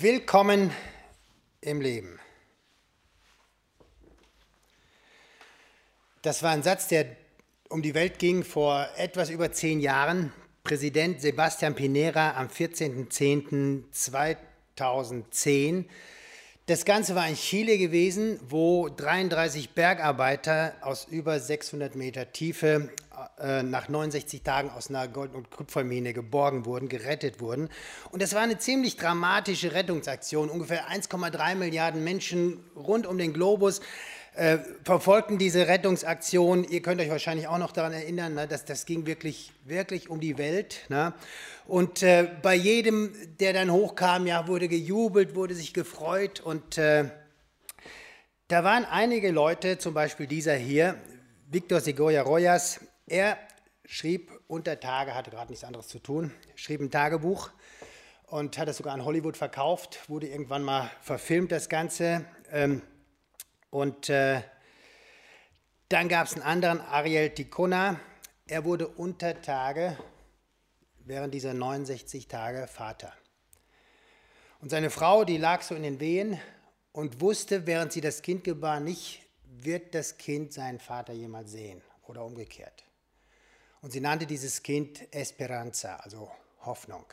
Willkommen im Leben. Das war ein Satz, der um die Welt ging vor etwas über zehn Jahren. Präsident Sebastian Pinera am 14.10.2010. Das Ganze war in Chile gewesen, wo 33 Bergarbeiter aus über 600 Meter Tiefe äh, nach 69 Tagen aus einer Gold- und Kupfermine geborgen wurden, gerettet wurden. Und das war eine ziemlich dramatische Rettungsaktion. Ungefähr 1,3 Milliarden Menschen rund um den Globus äh, verfolgten diese Rettungsaktion. Ihr könnt euch wahrscheinlich auch noch daran erinnern, ne, dass das ging wirklich, wirklich um die Welt. Ne? Und äh, bei jedem, der dann hochkam, ja, wurde gejubelt, wurde sich gefreut. Und äh, da waren einige Leute, zum Beispiel dieser hier, Victor Segoya Royas, er schrieb unter Tage, hatte gerade nichts anderes zu tun, schrieb ein Tagebuch und hat es sogar an Hollywood verkauft, wurde irgendwann mal verfilmt, das Ganze. Ähm, und äh, dann gab es einen anderen, Ariel Ticona. Er wurde unter Tage, während dieser 69 Tage, Vater. Und seine Frau, die lag so in den Wehen und wusste, während sie das Kind gebar, nicht, wird das Kind seinen Vater jemals sehen oder umgekehrt. Und sie nannte dieses Kind Esperanza, also Hoffnung.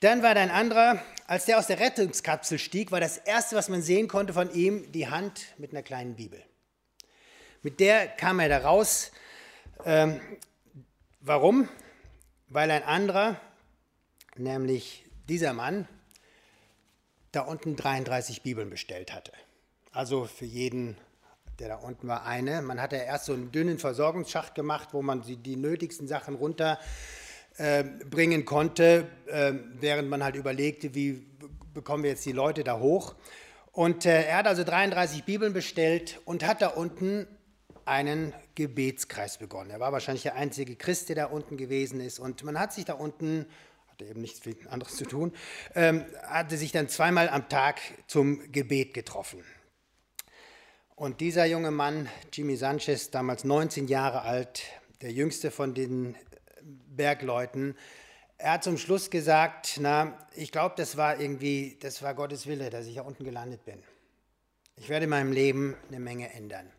Dann war da ein anderer, als der aus der Rettungskapsel stieg, war das Erste, was man sehen konnte von ihm, die Hand mit einer kleinen Bibel. Mit der kam er da raus. Ähm, warum? Weil ein anderer, nämlich dieser Mann, da unten 33 Bibeln bestellt hatte. Also für jeden der da unten war eine. Man hatte erst so einen dünnen Versorgungsschacht gemacht, wo man die, die nötigsten Sachen runterbringen äh, konnte, äh, während man halt überlegte, wie bekommen wir jetzt die Leute da hoch. Und äh, er hat also 33 Bibeln bestellt und hat da unten einen Gebetskreis begonnen. Er war wahrscheinlich der einzige Christ, der da unten gewesen ist. Und man hat sich da unten, hatte eben nichts anderes zu tun, ähm, hatte sich dann zweimal am Tag zum Gebet getroffen. Und dieser junge Mann, Jimmy Sanchez, damals 19 Jahre alt, der jüngste von den Bergleuten, er hat zum Schluss gesagt, na, ich glaube, das war irgendwie, das war Gottes Wille, dass ich hier unten gelandet bin. Ich werde in meinem Leben eine Menge ändern.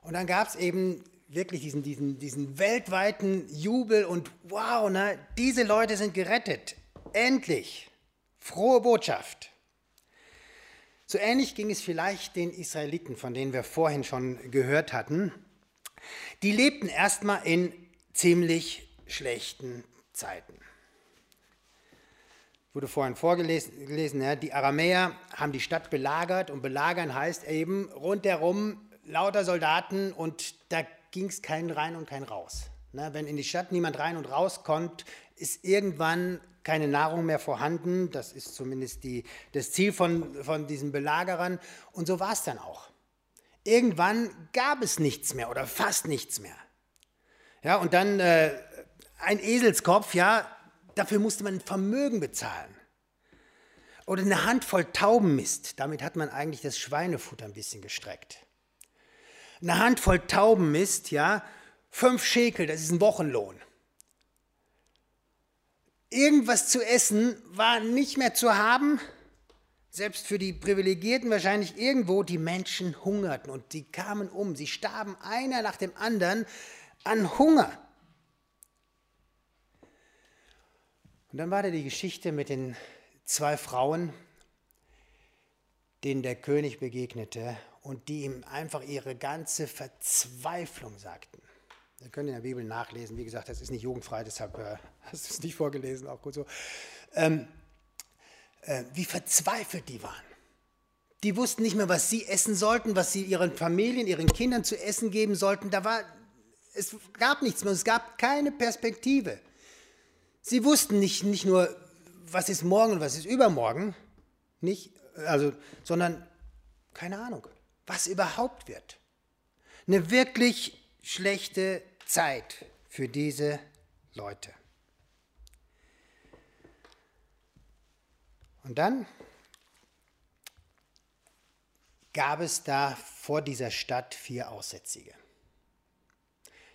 Und dann gab es eben wirklich diesen, diesen, diesen weltweiten Jubel und wow, na, diese Leute sind gerettet. Endlich. Frohe Botschaft. So ähnlich ging es vielleicht den Israeliten, von denen wir vorhin schon gehört hatten. Die lebten erstmal in ziemlich schlechten Zeiten. Wurde vorhin vorgelesen, ja, die Aramäer haben die Stadt belagert und belagern heißt eben rundherum lauter Soldaten und da ging es kein rein und kein raus. Ne, wenn in die Stadt niemand rein und raus kommt, ist irgendwann keine Nahrung mehr vorhanden. Das ist zumindest die, das Ziel von, von diesen Belagerern. Und so war es dann auch. Irgendwann gab es nichts mehr oder fast nichts mehr. Ja, und dann äh, ein Eselskopf, ja, dafür musste man ein Vermögen bezahlen. Oder eine Handvoll Taubenmist, damit hat man eigentlich das Schweinefutter ein bisschen gestreckt. Eine Handvoll Taubenmist, ja, fünf Schekel, das ist ein Wochenlohn irgendwas zu essen war nicht mehr zu haben. Selbst für die Privilegierten wahrscheinlich irgendwo, die Menschen hungerten und sie kamen um. Sie starben einer nach dem anderen an Hunger. Und dann war da die Geschichte mit den zwei Frauen, denen der König begegnete und die ihm einfach ihre ganze Verzweiflung sagten. Ihr könnt in der Bibel nachlesen. Wie gesagt, das ist nicht jugendfrei, deshalb äh, hast du es nicht vorgelesen, auch gut so. Ähm, äh, wie verzweifelt die waren. Die wussten nicht mehr, was sie essen sollten, was sie ihren Familien, ihren Kindern zu essen geben sollten. Da war, es gab nichts mehr, es gab keine Perspektive. Sie wussten nicht, nicht nur, was ist morgen und was ist übermorgen, nicht, also, sondern keine Ahnung, was überhaupt wird. Eine wirklich schlechte Zeit für diese Leute. Und dann gab es da vor dieser Stadt vier Aussätzige.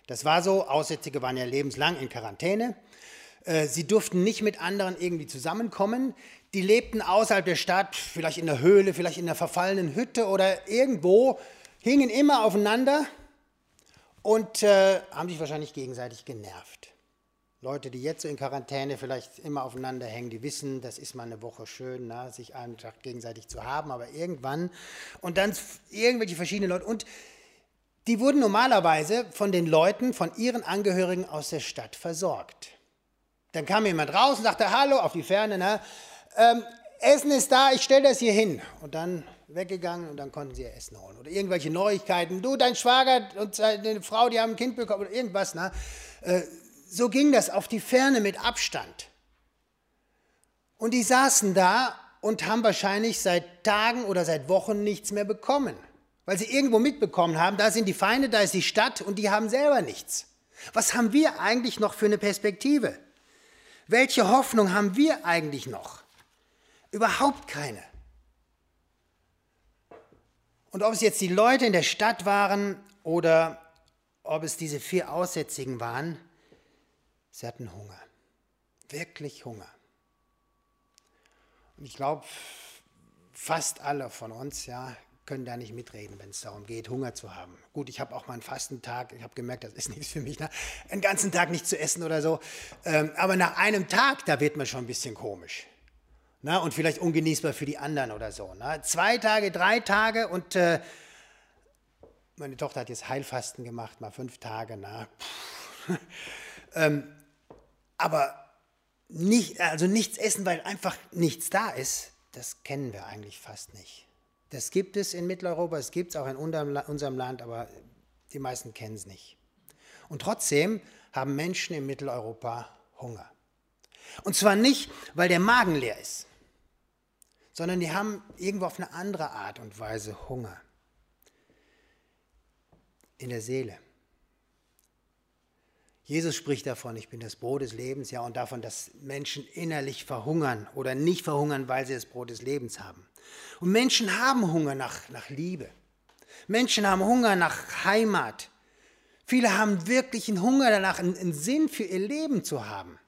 Das war so, Aussätzige waren ja lebenslang in Quarantäne. Äh, sie durften nicht mit anderen irgendwie zusammenkommen. Die lebten außerhalb der Stadt, vielleicht in der Höhle, vielleicht in einer verfallenen Hütte oder irgendwo, hingen immer aufeinander und äh, haben sich wahrscheinlich gegenseitig genervt. Leute, die jetzt so in Quarantäne vielleicht immer aufeinander hängen, die wissen, das ist mal eine Woche schön, na, sich einen Tag gegenseitig zu haben, aber irgendwann und dann irgendwelche verschiedene Leute und die wurden normalerweise von den Leuten, von ihren Angehörigen aus der Stadt versorgt. Dann kam jemand raus und sagte, hallo, auf die Ferne, na, ähm, Essen ist da, ich stelle das hier hin. Und dann weggegangen und dann konnten sie ihr Essen holen. Oder irgendwelche Neuigkeiten, du, dein Schwager und deine Frau, die haben ein Kind bekommen oder irgendwas. Na? Äh, so ging das auf die Ferne mit Abstand. Und die saßen da und haben wahrscheinlich seit Tagen oder seit Wochen nichts mehr bekommen, weil sie irgendwo mitbekommen haben, da sind die Feinde, da ist die Stadt und die haben selber nichts. Was haben wir eigentlich noch für eine Perspektive? Welche Hoffnung haben wir eigentlich noch? Überhaupt keine. Und ob es jetzt die Leute in der Stadt waren oder ob es diese vier Aussätzigen waren, sie hatten Hunger. Wirklich Hunger. Und ich glaube, fast alle von uns ja, können da nicht mitreden, wenn es darum geht, Hunger zu haben. Gut, ich habe auch mal einen Fastentag, ich habe gemerkt, das ist nichts für mich, ne? einen ganzen Tag nicht zu essen oder so. Ähm, aber nach einem Tag, da wird man schon ein bisschen komisch. Ne? Und vielleicht ungenießbar für die anderen oder so. Ne? Zwei Tage, drei Tage und äh, meine Tochter hat jetzt Heilfasten gemacht, mal fünf Tage. Na, ähm, aber nicht, also nichts essen, weil einfach nichts da ist, das kennen wir eigentlich fast nicht. Das gibt es in Mitteleuropa, es gibt es auch in unserem Land, aber die meisten kennen es nicht. Und trotzdem haben Menschen in Mitteleuropa Hunger. Und zwar nicht, weil der Magen leer ist, sondern die haben irgendwo auf eine andere Art und Weise Hunger. In der Seele. Jesus spricht davon, ich bin das Brot des Lebens, ja, und davon, dass Menschen innerlich verhungern oder nicht verhungern, weil sie das Brot des Lebens haben. Und Menschen haben Hunger nach, nach Liebe. Menschen haben Hunger nach Heimat. Viele haben wirklich einen Hunger danach, einen, einen Sinn für ihr Leben zu haben.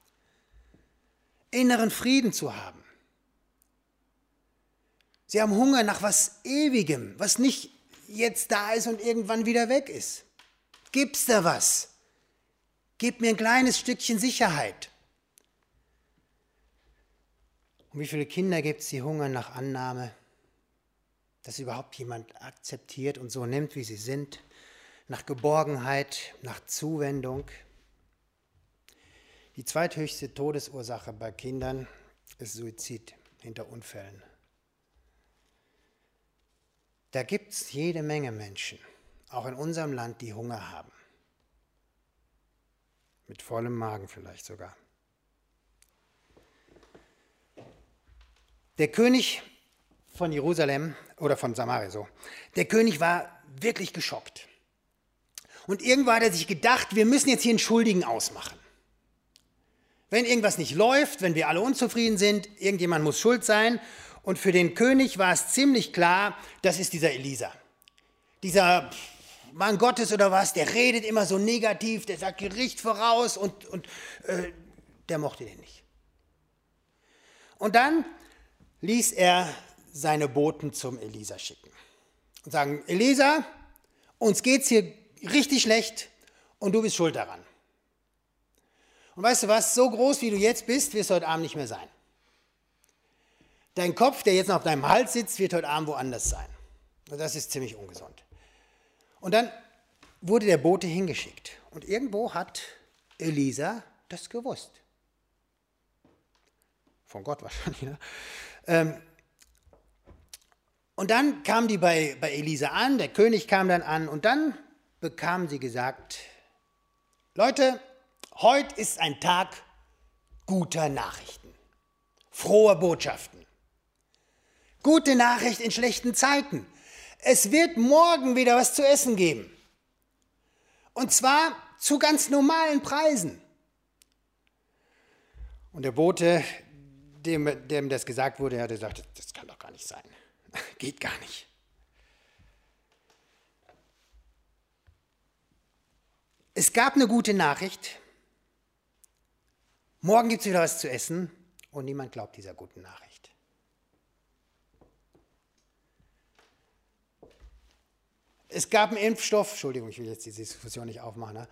Inneren Frieden zu haben. Sie haben Hunger nach was Ewigem, was nicht jetzt da ist und irgendwann wieder weg ist. Gibt's da was? Gib mir ein kleines Stückchen Sicherheit. Und wie viele Kinder gibt es, die hungern nach Annahme, dass überhaupt jemand akzeptiert und so nimmt, wie sie sind, nach Geborgenheit, nach Zuwendung. Die zweithöchste Todesursache bei Kindern ist Suizid hinter Unfällen. Da gibt es jede Menge Menschen, auch in unserem Land, die Hunger haben. Mit vollem Magen vielleicht sogar. Der König von Jerusalem oder von Samaria so, der König war wirklich geschockt. Und irgendwann hat er sich gedacht, wir müssen jetzt hier einen Schuldigen ausmachen. Wenn irgendwas nicht läuft, wenn wir alle unzufrieden sind, irgendjemand muss schuld sein. Und für den König war es ziemlich klar, das ist dieser Elisa. Dieser Mann Gottes oder was, der redet immer so negativ, der sagt Gericht voraus und, und äh, der mochte den nicht. Und dann ließ er seine Boten zum Elisa schicken und sagen, Elisa, uns geht's hier richtig schlecht und du bist schuld daran. Und weißt du was, so groß wie du jetzt bist, wirst du heute Abend nicht mehr sein. Dein Kopf, der jetzt noch auf deinem Hals sitzt, wird heute Abend woanders sein. Und das ist ziemlich ungesund. Und dann wurde der Bote hingeschickt. Und irgendwo hat Elisa das gewusst. Von Gott wahrscheinlich. Ne? Ähm, und dann kam die bei, bei Elisa an, der König kam dann an und dann bekam sie gesagt, Leute, heute ist ein Tag guter Nachrichten, froher Botschaften. Gute Nachricht in schlechten Zeiten es wird morgen wieder was zu essen geben. Und zwar zu ganz normalen Preisen. Und der Bote, dem, dem das gesagt wurde, hat gesagt, das kann doch gar nicht sein. Geht gar nicht. Es gab eine gute Nachricht, Morgen gibt es wieder was zu essen und niemand glaubt dieser guten Nachricht. Es gab einen Impfstoff, Entschuldigung, ich will jetzt diese Diskussion nicht aufmachen, ne?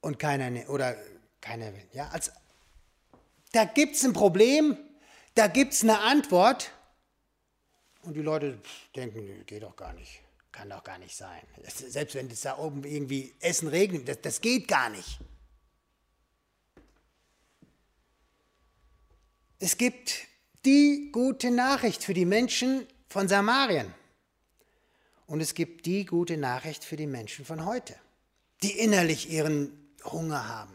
und keiner, ne, oder keiner will. Ja, als, da gibt es ein Problem, da gibt es eine Antwort und die Leute denken, geht doch gar nicht, kann doch gar nicht sein. Selbst wenn es da oben irgendwie Essen regnet, das, das geht gar nicht. Es gibt die gute Nachricht für die Menschen von Samarien. Und es gibt die gute Nachricht für die Menschen von heute, die innerlich ihren Hunger haben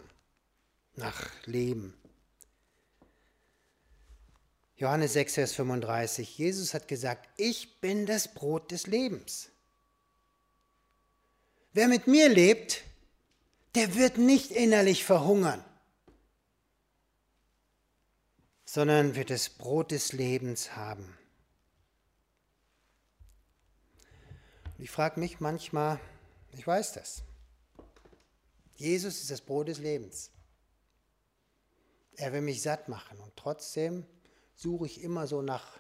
nach Leben. Johannes 6, Vers 35. Jesus hat gesagt, ich bin das Brot des Lebens. Wer mit mir lebt, der wird nicht innerlich verhungern, sondern wird das Brot des Lebens haben. Ich frage mich manchmal, ich weiß das, Jesus ist das Brot des Lebens. Er will mich satt machen und trotzdem suche ich immer so nach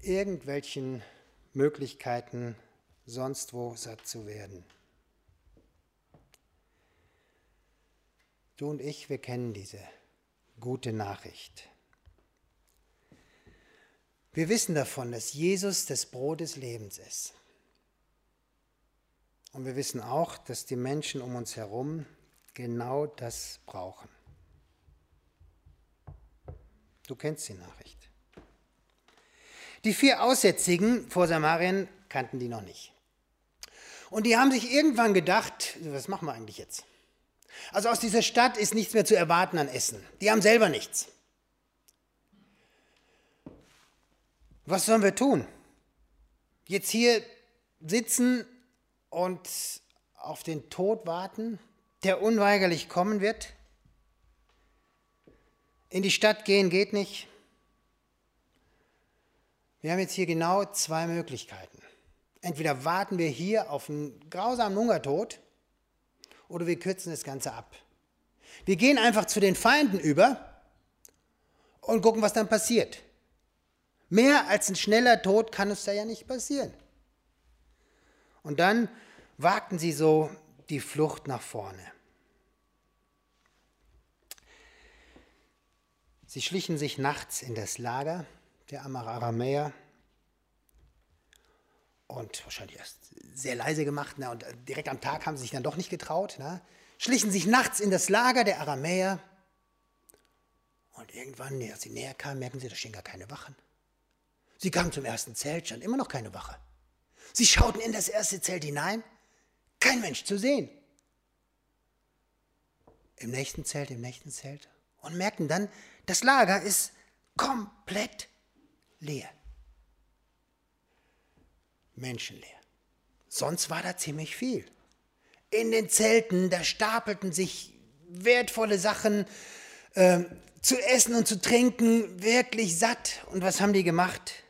irgendwelchen Möglichkeiten, sonst wo satt zu werden. Du und ich, wir kennen diese gute Nachricht. Wir wissen davon, dass Jesus das Brot des Lebens ist. Und wir wissen auch, dass die Menschen um uns herum genau das brauchen. Du kennst die Nachricht. Die vier Aussätzigen vor Samarien kannten die noch nicht. Und die haben sich irgendwann gedacht, was machen wir eigentlich jetzt? Also aus dieser Stadt ist nichts mehr zu erwarten an Essen. Die haben selber nichts. Was sollen wir tun? Jetzt hier sitzen und auf den Tod warten, der unweigerlich kommen wird? In die Stadt gehen geht nicht. Wir haben jetzt hier genau zwei Möglichkeiten. Entweder warten wir hier auf einen grausamen Hungertod oder wir kürzen das Ganze ab. Wir gehen einfach zu den Feinden über und gucken, was dann passiert. Mehr als ein schneller Tod kann uns da ja nicht passieren. Und dann wagten sie so die Flucht nach vorne. Sie schlichen sich nachts in das Lager der Aramäer und wahrscheinlich erst sehr leise gemacht ne, und direkt am Tag haben sie sich dann doch nicht getraut, ne, schlichen sich nachts in das Lager der Aramäer und irgendwann, als sie näher kamen, merken sie, da stehen gar keine Wachen. Sie kamen zum ersten Zelt, stand immer noch keine Wache. Sie schauten in das erste Zelt hinein, kein Mensch zu sehen. Im nächsten Zelt, im nächsten Zelt und merkten dann, das Lager ist komplett leer. Menschenleer. Sonst war da ziemlich viel. In den Zelten, da stapelten sich wertvolle Sachen äh, zu essen und zu trinken, wirklich satt. Und was haben die gemacht?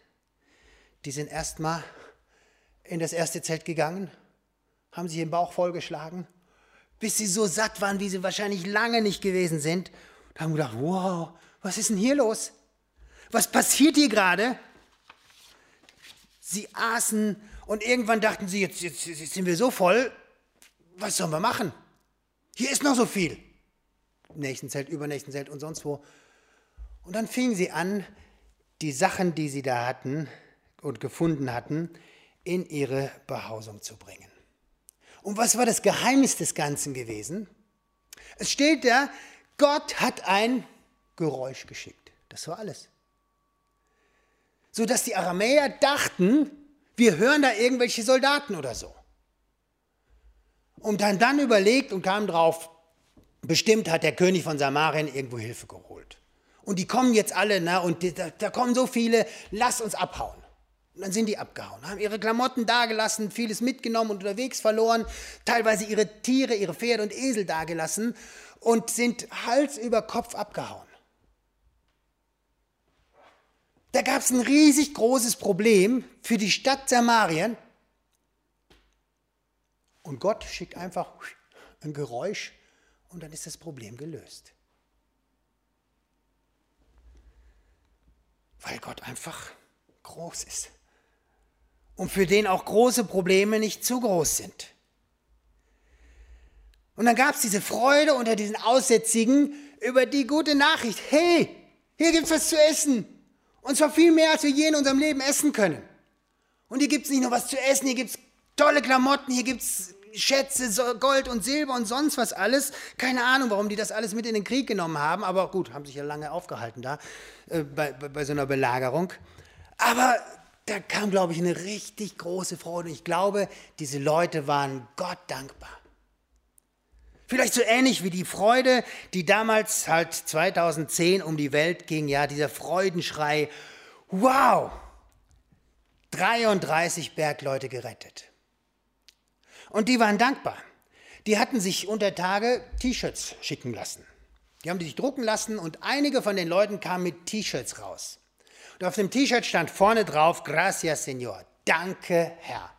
Die sind erstmal in das erste Zelt gegangen, haben sich den Bauch vollgeschlagen, bis sie so satt waren, wie sie wahrscheinlich lange nicht gewesen sind. Und haben gedacht, wow, was ist denn hier los? Was passiert hier gerade? Sie aßen und irgendwann dachten sie, jetzt, jetzt, jetzt sind wir so voll, was sollen wir machen? Hier ist noch so viel. Nächsten Zelt, übernächsten Zelt und sonst wo. Und dann fingen sie an, die Sachen, die sie da hatten und gefunden hatten, in ihre Behausung zu bringen. Und was war das Geheimnis des Ganzen gewesen? Es steht da, Gott hat ein Geräusch geschickt. Das war alles. Sodass die Aramäer dachten, wir hören da irgendwelche Soldaten oder so. Und dann, dann überlegt und kam drauf, bestimmt hat der König von Samarien irgendwo Hilfe geholt. Und die kommen jetzt alle, na, und da, da kommen so viele, lass uns abhauen. Und dann sind die abgehauen, haben ihre Klamotten dagelassen, vieles mitgenommen und unterwegs verloren, teilweise ihre Tiere, ihre Pferde und Esel dagelassen und sind Hals über Kopf abgehauen. Da gab es ein riesig großes Problem für die Stadt Samarien. Und Gott schickt einfach ein Geräusch und dann ist das Problem gelöst. Weil Gott einfach groß ist. Und für den auch große Probleme nicht zu groß sind. Und dann gab es diese Freude unter diesen Aussätzigen über die gute Nachricht. Hey, hier gibt es was zu essen. Und zwar viel mehr, als wir je in unserem Leben essen können. Und hier gibt es nicht nur was zu essen, hier gibt es tolle Klamotten, hier gibt es Schätze, Gold und Silber und sonst was alles. Keine Ahnung, warum die das alles mit in den Krieg genommen haben, aber gut, haben sich ja lange aufgehalten da äh, bei, bei, bei so einer Belagerung. Aber da kam, glaube ich, eine richtig große Freude. Ich glaube, diese Leute waren Gott dankbar. Vielleicht so ähnlich wie die Freude, die damals halt 2010 um die Welt ging, ja, dieser Freudenschrei. Wow! 33 Bergleute gerettet. Und die waren dankbar. Die hatten sich unter Tage T-Shirts schicken lassen. Die haben die sich drucken lassen und einige von den Leuten kamen mit T-Shirts raus. Und auf dem T-Shirt stand vorne drauf, Gracias, Señor. Danke, Herr.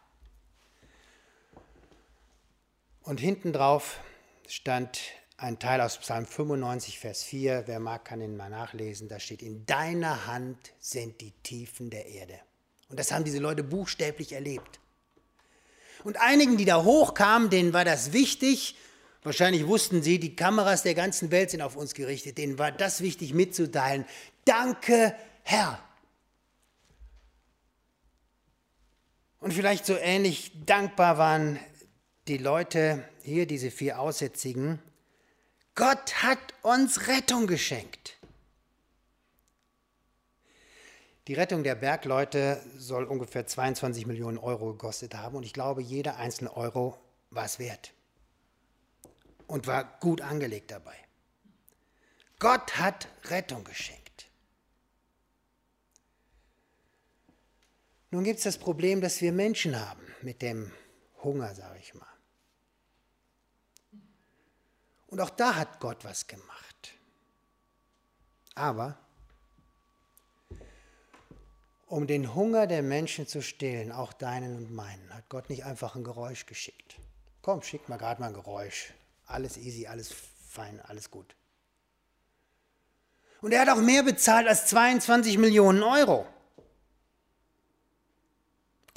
Und hinten drauf stand ein Teil aus Psalm 95, Vers 4. Wer mag, kann ihn mal nachlesen. Da steht, in deiner Hand sind die Tiefen der Erde. Und das haben diese Leute buchstäblich erlebt. Und einigen, die da hochkamen, denen war das wichtig. Wahrscheinlich wussten sie, die Kameras der ganzen Welt sind auf uns gerichtet. Denen war das wichtig mitzuteilen. Danke, Herr. Und vielleicht so ähnlich dankbar waren die Leute, hier diese vier Aussätzigen, Gott hat uns Rettung geschenkt. Die Rettung der Bergleute soll ungefähr 22 Millionen Euro gekostet haben und ich glaube, jeder einzelne Euro war es wert und war gut angelegt dabei. Gott hat Rettung geschenkt. Nun gibt es das Problem, dass wir Menschen haben mit dem Hunger, sage ich mal. Und auch da hat Gott was gemacht. Aber um den Hunger der Menschen zu stillen, auch deinen und meinen, hat Gott nicht einfach ein Geräusch geschickt. Komm, schick mal gerade mal ein Geräusch. Alles easy, alles fein, alles gut. Und er hat auch mehr bezahlt als 22 Millionen Euro.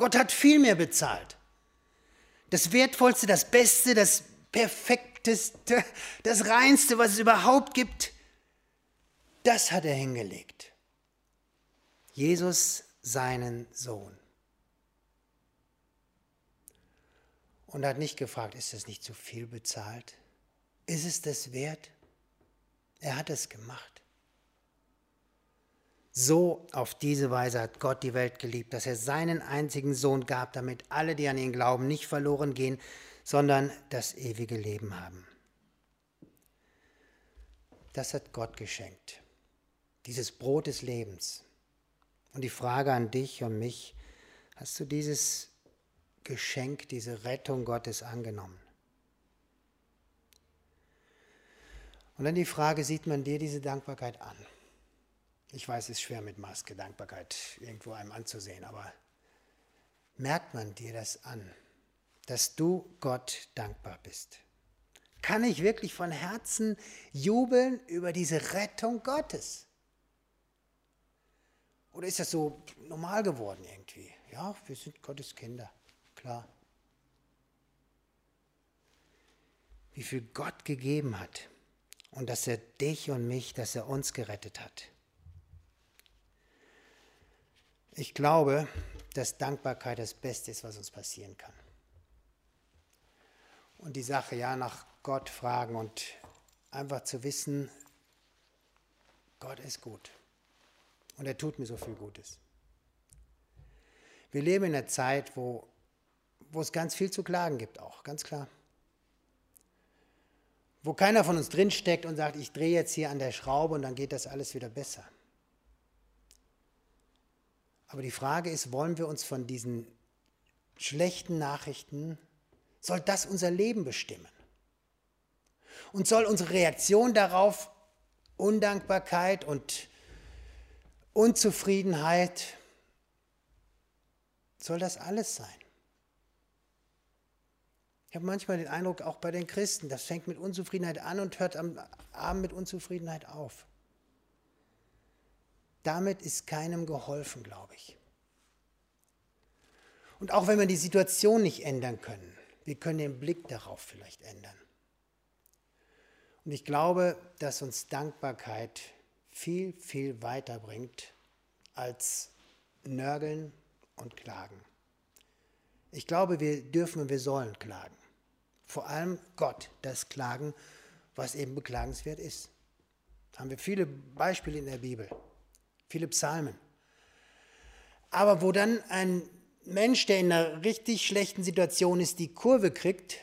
Gott hat viel mehr bezahlt. Das Wertvollste, das Beste, das Perfekte Perfekteste, das Reinste, was es überhaupt gibt, das hat er hingelegt. Jesus, seinen Sohn. Und er hat nicht gefragt, ist das nicht zu viel bezahlt? Ist es das wert? Er hat es gemacht. So auf diese Weise hat Gott die Welt geliebt, dass er seinen einzigen Sohn gab, damit alle, die an ihn glauben, nicht verloren gehen, sondern das ewige Leben haben. Das hat Gott geschenkt. Dieses Brot des Lebens. Und die Frage an dich und mich, hast du dieses Geschenk, diese Rettung Gottes angenommen? Und dann die Frage, sieht man dir diese Dankbarkeit an? Ich weiß, es ist schwer mit Maske Dankbarkeit irgendwo einem anzusehen, aber merkt man dir das an? dass du Gott dankbar bist? Kann ich wirklich von Herzen jubeln über diese Rettung Gottes? Oder ist das so normal geworden irgendwie? Ja, wir sind Gottes Kinder, klar. Wie viel Gott gegeben hat und dass er dich und mich, dass er uns gerettet hat. Ich glaube, dass Dankbarkeit das Beste ist, was uns passieren kann und die Sache ja nach Gott fragen und einfach zu wissen, Gott ist gut und er tut mir so viel Gutes. Wir leben in einer Zeit, wo, wo es ganz viel zu klagen gibt, auch ganz klar. Wo keiner von uns drinsteckt und sagt, ich drehe jetzt hier an der Schraube und dann geht das alles wieder besser. Aber die Frage ist, wollen wir uns von diesen schlechten Nachrichten soll das unser Leben bestimmen. Und soll unsere Reaktion darauf Undankbarkeit und Unzufriedenheit, soll das alles sein? Ich habe manchmal den Eindruck, auch bei den Christen, das fängt mit Unzufriedenheit an und hört am Abend mit Unzufriedenheit auf. Damit ist keinem geholfen, glaube ich. Und auch wenn wir die Situation nicht ändern können, wir können den Blick darauf vielleicht ändern. Und ich glaube, dass uns Dankbarkeit viel, viel weiter bringt als Nörgeln und Klagen. Ich glaube, wir dürfen und wir sollen klagen. Vor allem Gott das klagen, was eben beklagenswert ist. Da haben wir viele Beispiele in der Bibel, viele Psalmen. Aber wo dann ein Mensch, der in einer richtig schlechten Situation ist, die Kurve kriegt,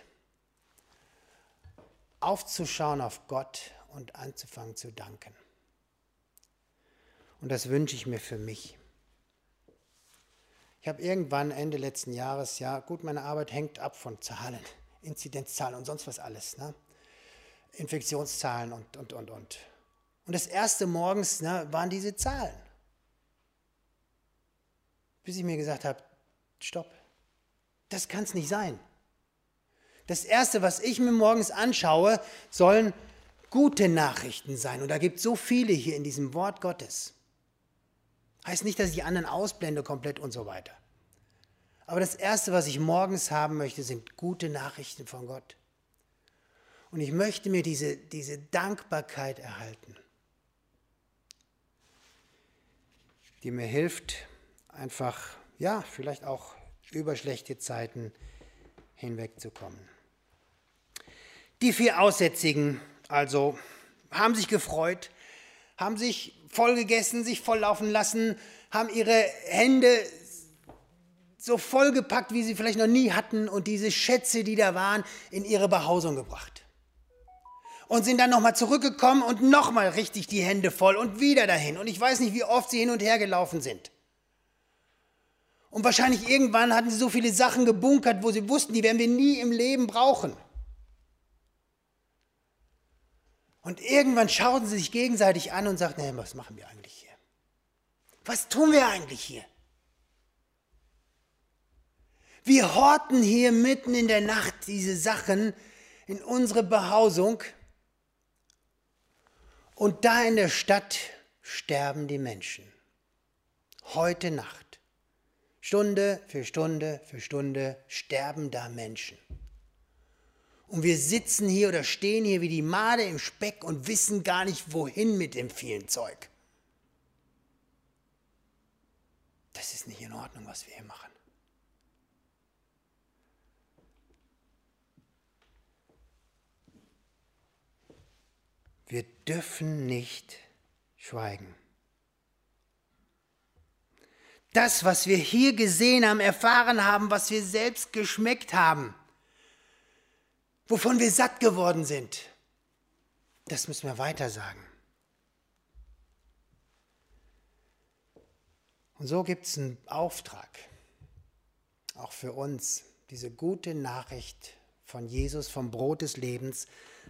aufzuschauen auf Gott und anzufangen zu danken. Und das wünsche ich mir für mich. Ich habe irgendwann Ende letzten Jahres, ja gut, meine Arbeit hängt ab von Zahlen, Inzidenzzahlen und sonst was alles, ne? Infektionszahlen und, und, und, und. Und das erste morgens ne, waren diese Zahlen. Bis ich mir gesagt habe, stopp, das kann es nicht sein. Das Erste, was ich mir morgens anschaue, sollen gute Nachrichten sein. Und da gibt es so viele hier in diesem Wort Gottes. Heißt nicht, dass ich die anderen ausblende komplett und so weiter. Aber das Erste, was ich morgens haben möchte, sind gute Nachrichten von Gott. Und ich möchte mir diese, diese Dankbarkeit erhalten, die mir hilft, einfach, ja, vielleicht auch über schlechte Zeiten hinwegzukommen. Die vier Aussätzigen also haben sich gefreut, haben sich voll gegessen, sich voll laufen lassen, haben ihre Hände so vollgepackt, wie sie vielleicht noch nie hatten und diese Schätze, die da waren, in ihre Behausung gebracht. Und sind dann nochmal zurückgekommen und nochmal richtig die Hände voll und wieder dahin. Und ich weiß nicht, wie oft sie hin und her gelaufen sind. Und wahrscheinlich irgendwann hatten sie so viele Sachen gebunkert, wo sie wussten, die werden wir nie im Leben brauchen. Und irgendwann schauten sie sich gegenseitig an und sagten, hey, was machen wir eigentlich hier? Was tun wir eigentlich hier? Wir horten hier mitten in der Nacht diese Sachen in unsere Behausung und da in der Stadt sterben die Menschen. Heute Nacht. Stunde für Stunde für Stunde sterben da Menschen. Und wir sitzen hier oder stehen hier wie die Made im Speck und wissen gar nicht, wohin mit dem vielen Zeug. Das ist nicht in Ordnung, was wir hier machen. Wir dürfen nicht schweigen. Das, was wir hier gesehen haben, erfahren haben, was wir selbst geschmeckt haben, wovon wir satt geworden sind. Das müssen wir weiter sagen. Und so gibt es einen Auftrag, auch für uns, diese gute Nachricht von Jesus, vom Brot des Lebens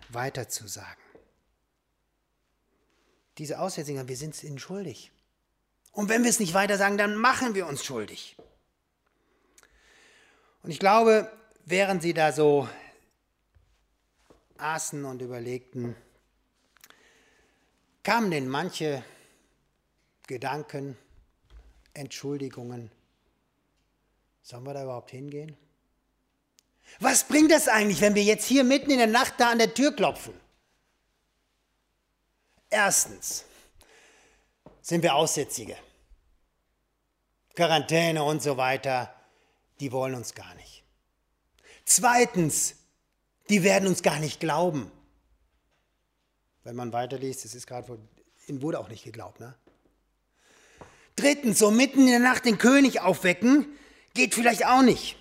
weiterzusagen. Diese Aussätziger, wir sind es ihnen schuldig. Und wenn wir es nicht weiter sagen, dann machen wir uns schuldig. Und ich glaube, während sie da so aßen und überlegten, kamen denn manche Gedanken, Entschuldigungen. Sollen wir da überhaupt hingehen? Was bringt das eigentlich, wenn wir jetzt hier mitten in der Nacht da an der Tür klopfen? Erstens sind wir Aussätzige. Quarantäne und so weiter, die wollen uns gar nicht. Zweitens die werden uns gar nicht glauben. Wenn man weiterliest, das ist gerade, ihnen wurde auch nicht geglaubt. Ne? Drittens, so mitten in der Nacht den König aufwecken, geht vielleicht auch nicht.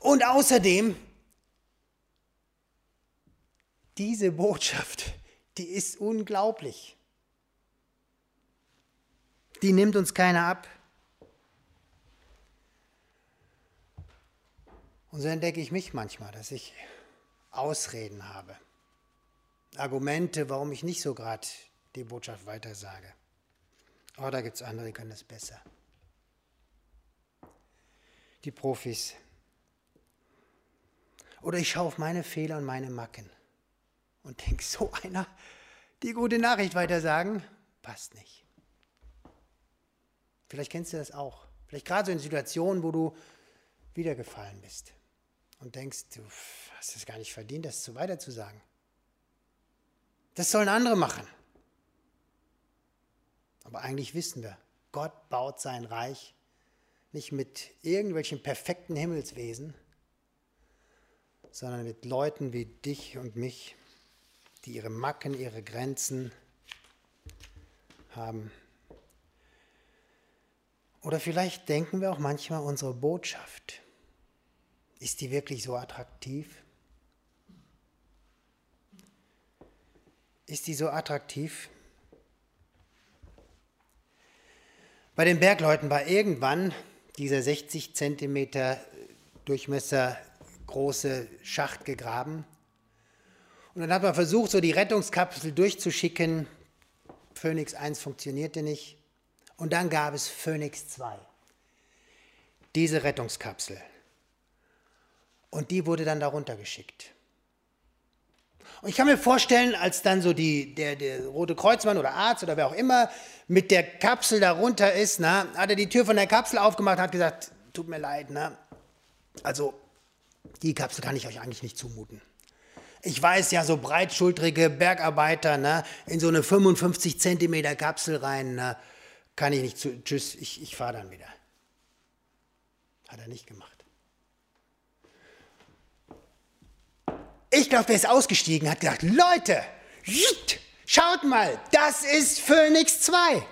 Und außerdem, diese Botschaft, die ist unglaublich. Die nimmt uns keiner ab. Und so entdecke ich mich manchmal, dass ich Ausreden habe, Argumente, warum ich nicht so gerade die Botschaft weitersage. Oh, da gibt es andere, die können das besser. Die Profis. Oder ich schaue auf meine Fehler und meine Macken und denke, so einer, die gute Nachricht weitersagen, passt nicht. Vielleicht kennst du das auch. Vielleicht gerade so in Situationen, wo du wiedergefallen bist und denkst, du hast es gar nicht verdient, das so weiterzusagen. Das sollen andere machen. Aber eigentlich wissen wir, Gott baut sein Reich nicht mit irgendwelchen perfekten Himmelswesen, sondern mit Leuten wie dich und mich, die ihre Macken, ihre Grenzen haben. Oder vielleicht denken wir auch manchmal, unsere Botschaft, ist die wirklich so attraktiv? Ist die so attraktiv? Bei den Bergleuten war irgendwann dieser 60 Zentimeter Durchmesser große Schacht gegraben. Und dann hat man versucht, so die Rettungskapsel durchzuschicken. Phoenix 1 funktionierte nicht. Und dann gab es Phoenix 2. Diese Rettungskapsel. Und die wurde dann darunter geschickt. Und ich kann mir vorstellen, als dann so die, der, der Rote Kreuzmann oder Arzt oder wer auch immer mit der Kapsel darunter ist, na, hat er die Tür von der Kapsel aufgemacht und hat gesagt, tut mir leid, na, also die Kapsel kann ich euch eigentlich nicht zumuten. Ich weiß ja, so breitschultrige Bergarbeiter ne, in so eine 55 Zentimeter Kapsel rein, na, kann ich nicht zu. Tschüss, ich, ich fahre dann wieder. Hat er nicht gemacht. Ich glaube, der ist ausgestiegen, hat gesagt, Leute, schaut mal, das ist Phoenix 2.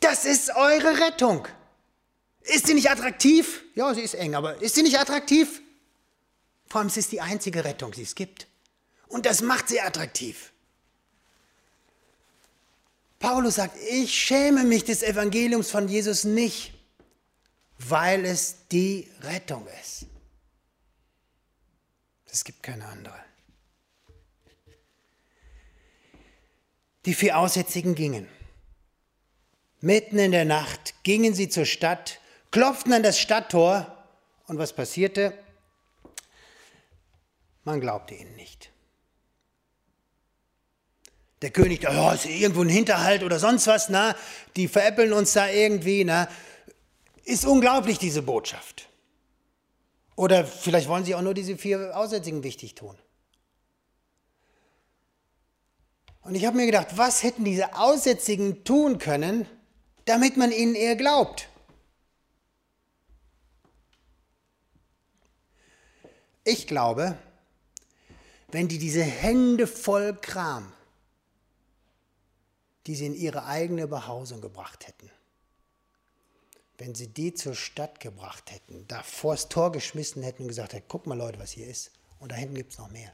Das ist eure Rettung. Ist sie nicht attraktiv? Ja, sie ist eng, aber ist sie nicht attraktiv? Vor allem, es ist die einzige Rettung, die es gibt. Und das macht sie attraktiv. Paulus sagt, ich schäme mich des Evangeliums von Jesus nicht, weil es die Rettung ist. Es gibt keine andere. Die vier Aussätzigen gingen. Mitten in der Nacht gingen sie zur Stadt, klopften an das Stadttor und was passierte? Man glaubte ihnen nicht. Der König, da oh, ist irgendwo ein Hinterhalt oder sonst was, na, die veräppeln uns da irgendwie, na, ist unglaublich diese Botschaft. Oder vielleicht wollen sie auch nur diese vier Aussätzigen wichtig tun. Und ich habe mir gedacht, was hätten diese Aussätzigen tun können, damit man ihnen eher glaubt? Ich glaube, wenn die diese Hände voll Kram, die sie in ihre eigene Behausung gebracht hätten, wenn sie die zur Stadt gebracht hätten, da vors Tor geschmissen hätten und gesagt hätten, guck mal Leute, was hier ist, und da hinten gibt es noch mehr,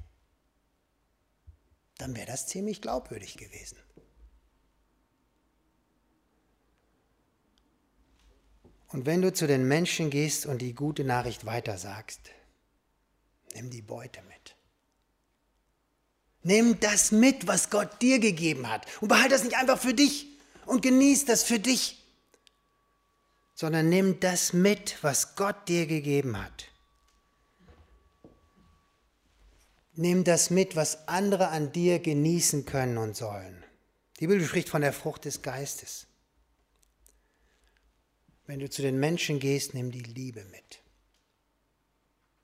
dann wäre das ziemlich glaubwürdig gewesen. Und wenn du zu den Menschen gehst und die gute Nachricht weitersagst, nimm die Beute mit. Nimm das mit, was Gott dir gegeben hat. Und behalte das nicht einfach für dich und genieß das für dich sondern nimm das mit, was Gott dir gegeben hat. Nimm das mit, was andere an dir genießen können und sollen. Die Bibel spricht von der Frucht des Geistes. Wenn du zu den Menschen gehst, nimm die Liebe mit.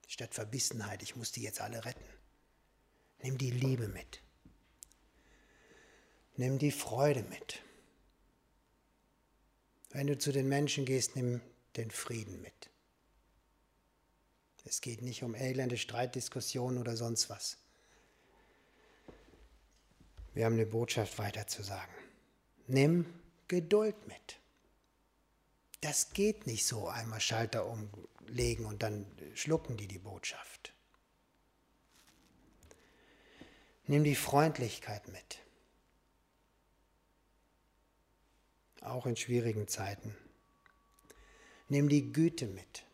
Statt Verbissenheit, ich muss die jetzt alle retten. Nimm die Liebe mit. Nimm die Freude mit. Wenn du zu den Menschen gehst, nimm den Frieden mit. Es geht nicht um elende Streitdiskussionen oder sonst was. Wir haben eine Botschaft weiterzusagen. Nimm Geduld mit. Das geht nicht so, einmal Schalter umlegen und dann schlucken die die Botschaft. Nimm die Freundlichkeit mit. auch in schwierigen Zeiten. Nimm die Güte mit,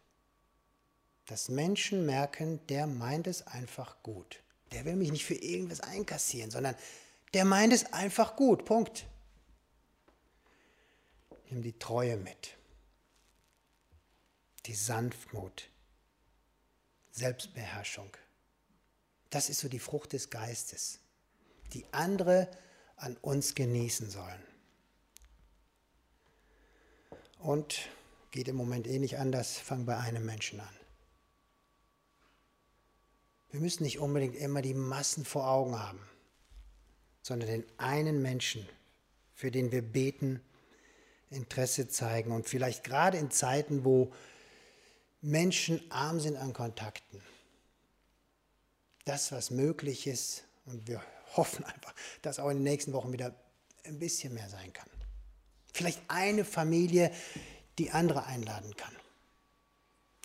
dass Menschen merken, der meint es einfach gut. Der will mich nicht für irgendwas einkassieren, sondern der meint es einfach gut. Punkt. Nimm die Treue mit, die Sanftmut, Selbstbeherrschung. Das ist so die Frucht des Geistes, die andere an uns genießen sollen. Und geht im Moment eh nicht anders, fang bei einem Menschen an. Wir müssen nicht unbedingt immer die Massen vor Augen haben, sondern den einen Menschen, für den wir beten, Interesse zeigen und vielleicht gerade in Zeiten, wo Menschen arm sind an Kontakten. Das, was möglich ist, und wir hoffen einfach, dass auch in den nächsten Wochen wieder ein bisschen mehr sein kann. Vielleicht eine Familie, die andere einladen kann.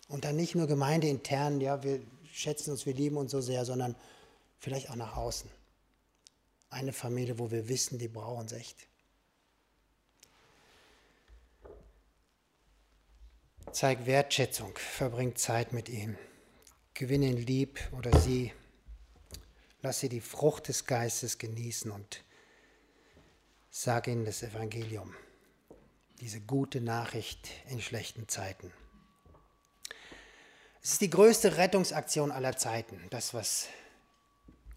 Und dann nicht nur gemeindeintern, ja, wir schätzen uns, wir lieben uns so sehr, sondern vielleicht auch nach außen. Eine Familie, wo wir wissen, die brauchen es echt. Zeig Wertschätzung, verbring Zeit mit ihm. Gewinne ihn lieb oder sie. Lass sie die Frucht des Geistes genießen und sag ihnen das Evangelium, diese gute Nachricht in schlechten Zeiten. Es ist die größte Rettungsaktion aller Zeiten, das, was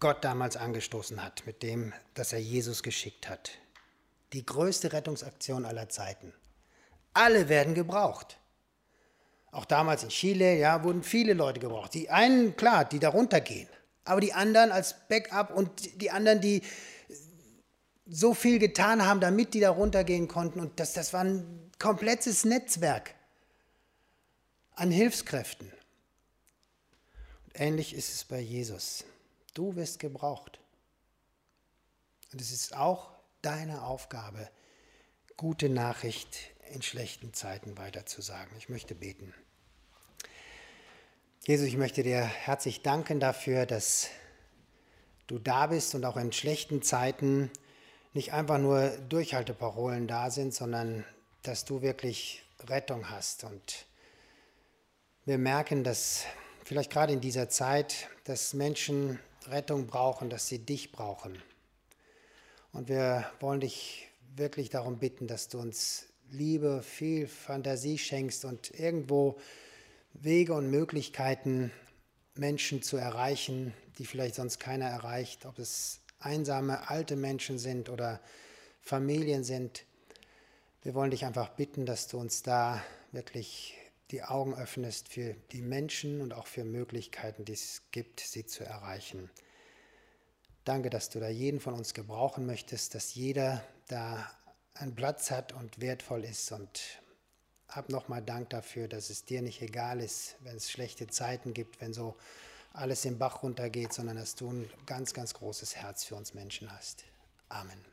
Gott damals angestoßen hat, mit dem, dass er Jesus geschickt hat. Die größte Rettungsaktion aller Zeiten. Alle werden gebraucht. Auch damals in Chile, ja, wurden viele Leute gebraucht. Die einen, klar, die darunter gehen, aber die anderen als Backup und die anderen, die so viel getan haben, damit die darunter gehen konnten. Und das, das war ein komplettes Netzwerk an Hilfskräften. Ähnlich ist es bei Jesus. Du wirst gebraucht. Und es ist auch deine Aufgabe, gute Nachricht in schlechten Zeiten weiterzusagen. Ich möchte beten. Jesus, ich möchte dir herzlich danken dafür, dass du da bist und auch in schlechten Zeiten nicht einfach nur Durchhalteparolen da sind, sondern dass du wirklich Rettung hast. Und wir merken, dass vielleicht gerade in dieser Zeit, dass Menschen Rettung brauchen, dass sie dich brauchen. Und wir wollen dich wirklich darum bitten, dass du uns Liebe, viel Fantasie schenkst und irgendwo Wege und Möglichkeiten, Menschen zu erreichen, die vielleicht sonst keiner erreicht, ob es einsame alte Menschen sind oder Familien sind. Wir wollen dich einfach bitten, dass du uns da wirklich die Augen öffnest für die Menschen und auch für Möglichkeiten, die es gibt, sie zu erreichen. Danke, dass du da jeden von uns gebrauchen möchtest, dass jeder da einen Platz hat und wertvoll ist. Und hab nochmal Dank dafür, dass es dir nicht egal ist, wenn es schlechte Zeiten gibt, wenn so alles im Bach runtergeht, sondern dass du ein ganz, ganz großes Herz für uns Menschen hast. Amen.